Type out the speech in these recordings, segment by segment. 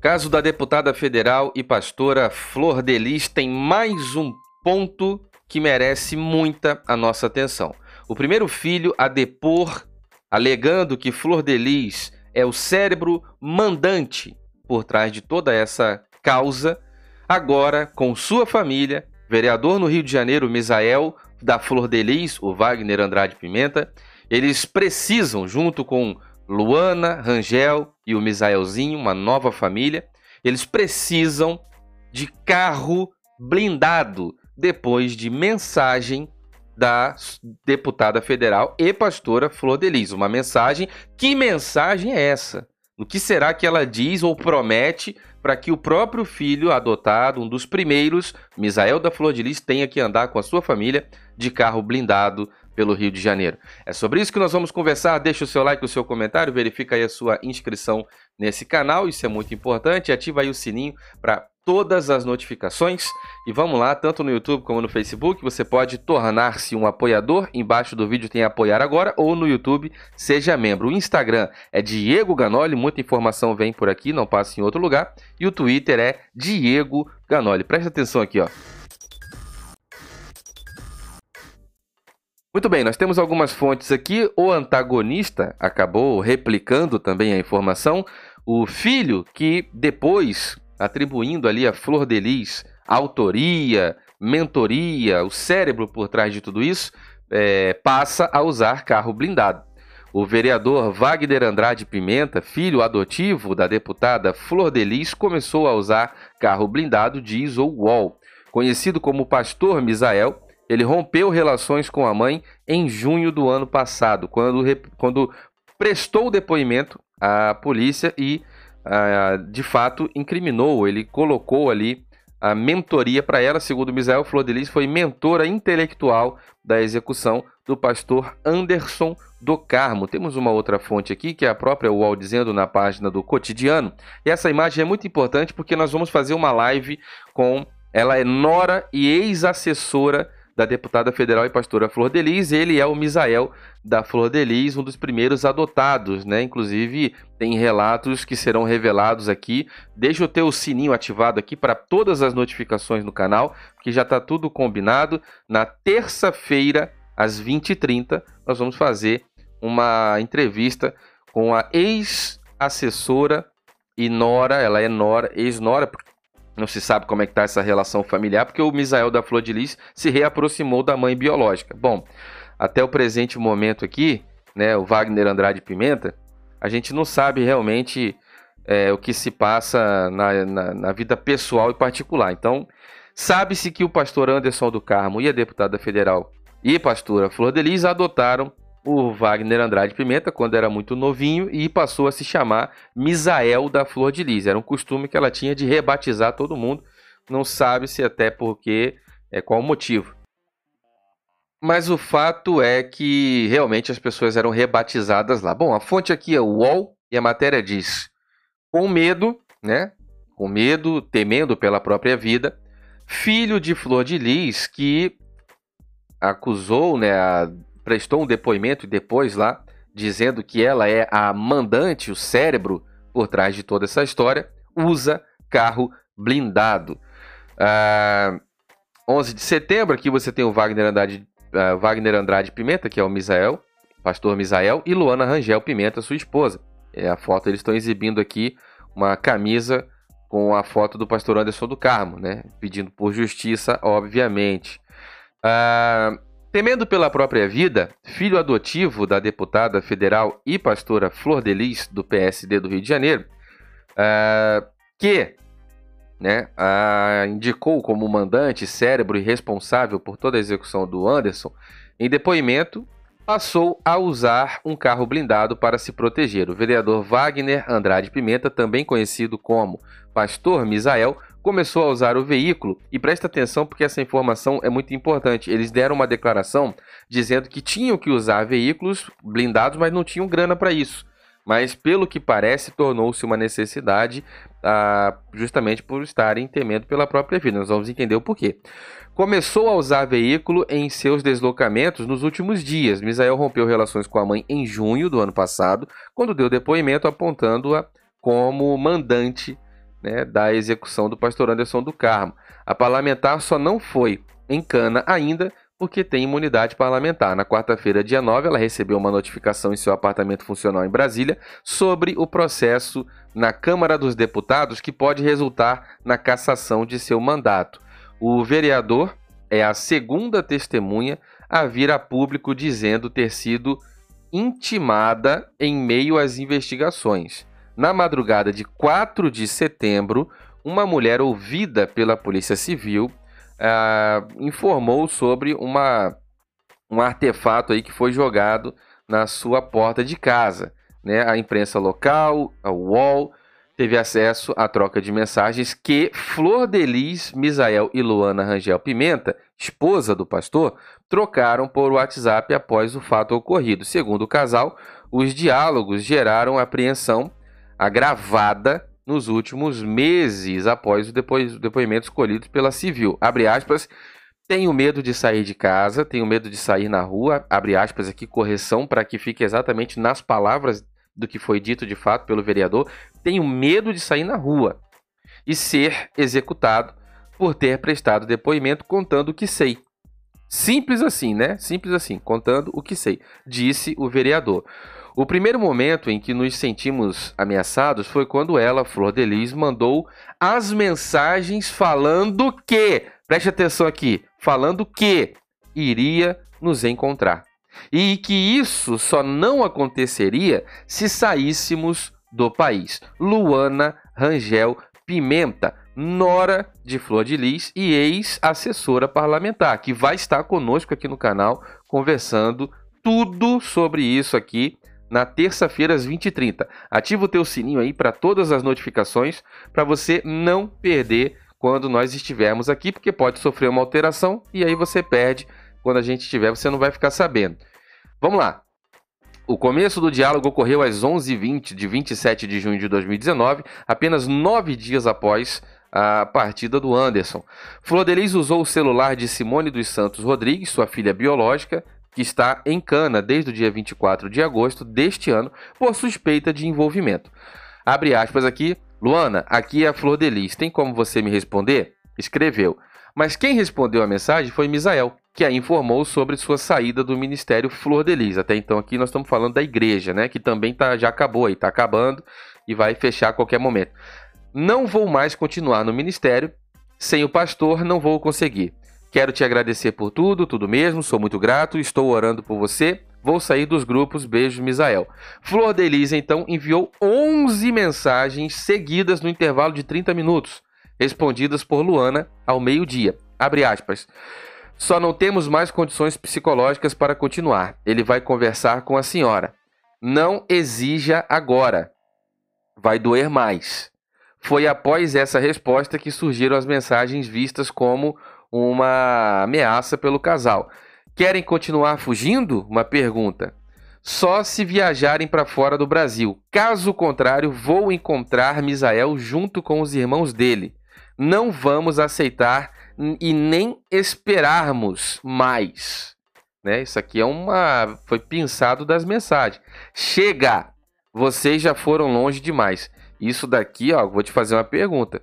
Caso da deputada federal e pastora Flor Delis tem mais um ponto que merece muita a nossa atenção. O primeiro filho a depor, alegando que Flor Delis é o cérebro mandante por trás de toda essa causa, agora com sua família, vereador no Rio de Janeiro, Misael, da Flor Delis, o Wagner Andrade Pimenta, eles precisam, junto com Luana, Rangel e o Misaelzinho, uma nova família, eles precisam de carro blindado depois de mensagem da deputada federal e pastora Flor Delis. Uma mensagem. Que mensagem é essa? O que será que ela diz ou promete para que o próprio filho adotado, um dos primeiros, Misael da Flor de Lis, tenha que andar com a sua família de carro blindado pelo Rio de Janeiro. É sobre isso que nós vamos conversar. Deixa o seu like, o seu comentário, verifica aí a sua inscrição nesse canal, isso é muito importante. Ativa aí o sininho para todas as notificações. E vamos lá, tanto no YouTube como no Facebook, você pode tornar-se um apoiador. Embaixo do vídeo tem apoiar agora ou no YouTube seja membro. O Instagram é Diego Ganoli, muita informação vem por aqui, não passa em outro lugar. E o Twitter é Diego Ganoli. Presta atenção aqui, ó. Muito bem, nós temos algumas fontes aqui. O antagonista acabou replicando também a informação. O filho que depois, atribuindo ali a Flor de Lis autoria, mentoria, o cérebro por trás de tudo isso, é, passa a usar carro blindado. O vereador Wagner Andrade Pimenta, filho adotivo da deputada Flor de Lis, começou a usar carro blindado, diz o UOL. Conhecido como Pastor Misael, ele rompeu relações com a mãe em junho do ano passado, quando, quando prestou depoimento à polícia e, ah, de fato, incriminou. Ele colocou ali a mentoria para ela, segundo Misael Flor de Lis, foi mentora intelectual da execução do pastor Anderson do Carmo. Temos uma outra fonte aqui, que é a própria UOL dizendo na página do cotidiano. E essa imagem é muito importante porque nós vamos fazer uma live com. Ela é nora e ex-assessora da deputada federal e pastora Flor Delis. Ele é o Misael da Flor Delis, um dos primeiros adotados, né? Inclusive, tem relatos que serão revelados aqui. Deixa o sininho ativado aqui para todas as notificações no canal, que já está tudo combinado. Na terça-feira, às 20h30, nós vamos fazer uma entrevista com a ex-assessora e Nora, ela é Nora, ex-Nora, não se sabe como é que está essa relação familiar, porque o Misael da Flor de Lis se reaproximou da mãe biológica. Bom, até o presente momento aqui, né, o Wagner Andrade Pimenta, a gente não sabe realmente é, o que se passa na, na, na vida pessoal e particular. Então, sabe-se que o pastor Anderson do Carmo e a deputada federal e pastora Flor de Lis adotaram o Wagner Andrade Pimenta quando era muito novinho e passou a se chamar Misael da Flor de Lis. Era um costume que ela tinha de rebatizar todo mundo. Não sabe se até porque, é, qual o motivo. Mas o fato é que realmente as pessoas eram rebatizadas lá. Bom, a fonte aqui é o UOL e a matéria diz: com medo, né? Com medo, temendo pela própria vida, filho de Flor de Lis que acusou, né, a prestou um depoimento depois lá dizendo que ela é a mandante, o cérebro por trás de toda essa história, usa carro blindado. Ah, 11 de setembro, aqui você tem o Wagner Andrade, uh, Wagner Andrade Pimenta, que é o Misael, pastor Misael, e Luana Rangel Pimenta, sua esposa. É a foto, eles estão exibindo aqui uma camisa com a foto do pastor Anderson do Carmo, né? Pedindo por justiça, obviamente. Uh, Temendo pela própria vida, filho adotivo da deputada federal e pastora Flor Delis, do PSD do Rio de Janeiro, uh, que né, uh, indicou como mandante, cérebro e responsável por toda a execução do Anderson, em depoimento, passou a usar um carro blindado para se proteger. O vereador Wagner Andrade Pimenta, também conhecido como Pastor Misael, começou a usar o veículo e presta atenção porque essa informação é muito importante. Eles deram uma declaração dizendo que tinham que usar veículos blindados, mas não tinham grana para isso. Mas pelo que parece, tornou-se uma necessidade ah, justamente por estarem temendo pela própria vida. Nós vamos entender o porquê. Começou a usar veículo em seus deslocamentos nos últimos dias. Misael rompeu relações com a mãe em junho do ano passado, quando deu depoimento apontando-a como mandante né, da execução do pastor Anderson do Carmo. A parlamentar só não foi em cana ainda porque tem imunidade parlamentar. Na quarta-feira, dia 9, ela recebeu uma notificação em seu apartamento funcional em Brasília sobre o processo na Câmara dos Deputados que pode resultar na cassação de seu mandato. O vereador é a segunda testemunha a vir a público dizendo ter sido intimada em meio às investigações. Na madrugada de 4 de setembro, uma mulher ouvida pela Polícia Civil uh, informou sobre uma, um artefato aí que foi jogado na sua porta de casa. Né? A imprensa local, a UOL, teve acesso à troca de mensagens que Flor Delis, Misael e Luana Rangel Pimenta, esposa do pastor, trocaram por WhatsApp após o fato ocorrido. Segundo o casal, os diálogos geraram apreensão agravada nos últimos meses após o, depo o depoimento escolhido pela civil. Abre aspas, tenho medo de sair de casa, tenho medo de sair na rua, abre aspas aqui, correção para que fique exatamente nas palavras do que foi dito de fato pelo vereador, tenho medo de sair na rua e ser executado por ter prestado depoimento contando o que sei. Simples assim, né? Simples assim, contando o que sei, disse o vereador. O primeiro momento em que nos sentimos ameaçados foi quando ela, Flor de Lis, mandou as mensagens falando que, preste atenção aqui, falando que iria nos encontrar. E que isso só não aconteceria se saíssemos do país. Luana Rangel Pimenta, nora de Flor de Lis e ex-assessora parlamentar, que vai estar conosco aqui no canal conversando tudo sobre isso aqui na terça-feira às 20h30. Ativa o teu sininho aí para todas as notificações para você não perder quando nós estivermos aqui, porque pode sofrer uma alteração e aí você perde quando a gente estiver, você não vai ficar sabendo. Vamos lá. O começo do diálogo ocorreu às 11h20 de 27 de junho de 2019, apenas nove dias após a partida do Anderson. Flodeliz usou o celular de Simone dos Santos Rodrigues, sua filha biológica, que está em cana desde o dia 24 de agosto deste ano por suspeita de envolvimento. Abre aspas aqui. Luana, aqui é a Flor de Lis. Tem como você me responder? Escreveu. Mas quem respondeu a mensagem foi Misael, que a informou sobre sua saída do Ministério Flor de Lis. Até então aqui nós estamos falando da igreja, né? Que também tá, já acabou aí, está acabando e vai fechar a qualquer momento. Não vou mais continuar no ministério. Sem o pastor, não vou conseguir. Quero te agradecer por tudo, tudo mesmo, sou muito grato, estou orando por você. Vou sair dos grupos, beijo, Misael. Flor de Elisa, então, enviou 11 mensagens seguidas no intervalo de 30 minutos, respondidas por Luana ao meio-dia. Abre aspas. Só não temos mais condições psicológicas para continuar. Ele vai conversar com a senhora. Não exija agora. Vai doer mais. Foi após essa resposta que surgiram as mensagens vistas como uma ameaça pelo casal. Querem continuar fugindo? Uma pergunta. Só se viajarem para fora do Brasil. Caso contrário, vou encontrar Misael junto com os irmãos dele. Não vamos aceitar e nem esperarmos mais. Né? Isso aqui é uma. Foi pensado das mensagens. Chega! Vocês já foram longe demais. Isso daqui, ó, vou te fazer uma pergunta.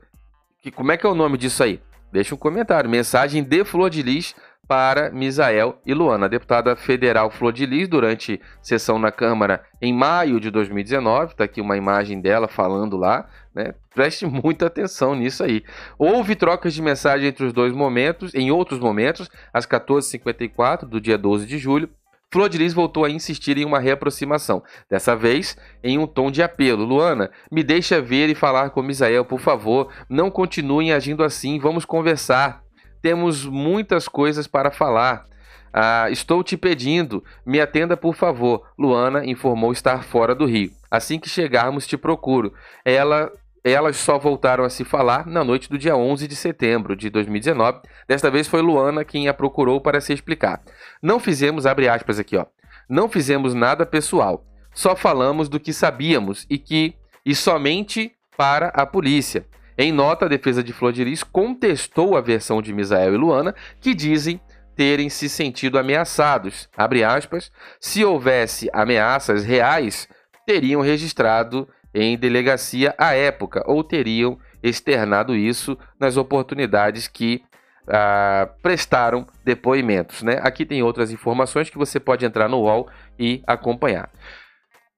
Que, como é que é o nome disso aí? Deixa um comentário. Mensagem de Flor de Lis para Misael e Luana. A deputada federal Flor de Lis, durante sessão na Câmara em maio de 2019, está aqui uma imagem dela falando lá, né? Preste muita atenção nisso aí. Houve trocas de mensagem entre os dois momentos, em outros momentos, às 14h54 do dia 12 de julho, Flor voltou a insistir em uma reaproximação, dessa vez em um tom de apelo. Luana, me deixa ver e falar com Misael, por favor. Não continuem agindo assim, vamos conversar. Temos muitas coisas para falar. Ah, estou te pedindo, me atenda por favor. Luana informou estar fora do Rio. Assim que chegarmos, te procuro. Ela elas só voltaram a se falar na noite do dia 11 de setembro de 2019. Desta vez foi Luana quem a procurou para se explicar. Não fizemos, abre aspas aqui, ó. Não fizemos nada pessoal. Só falamos do que sabíamos e que e somente para a polícia. Em nota, a defesa de Flor de Lis contestou a versão de Misael e Luana, que dizem terem se sentido ameaçados. Abre aspas. Se houvesse ameaças reais, teriam registrado em delegacia à época ou teriam externado isso nas oportunidades que ah, prestaram depoimentos. Né? Aqui tem outras informações que você pode entrar no UOL e acompanhar.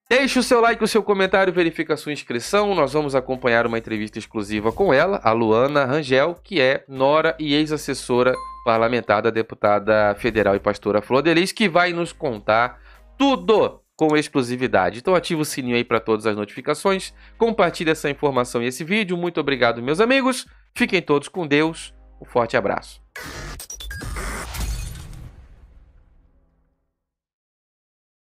Deixe o seu like, o seu comentário, verifique a sua inscrição. Nós vamos acompanhar uma entrevista exclusiva com ela, a Luana Rangel, que é nora e ex-assessora parlamentar da deputada federal e pastora Flor Delis, que vai nos contar tudo com exclusividade. Então ativa o sininho aí para todas as notificações, compartilhe essa informação e esse vídeo. Muito obrigado, meus amigos. Fiquem todos com Deus. Um forte abraço.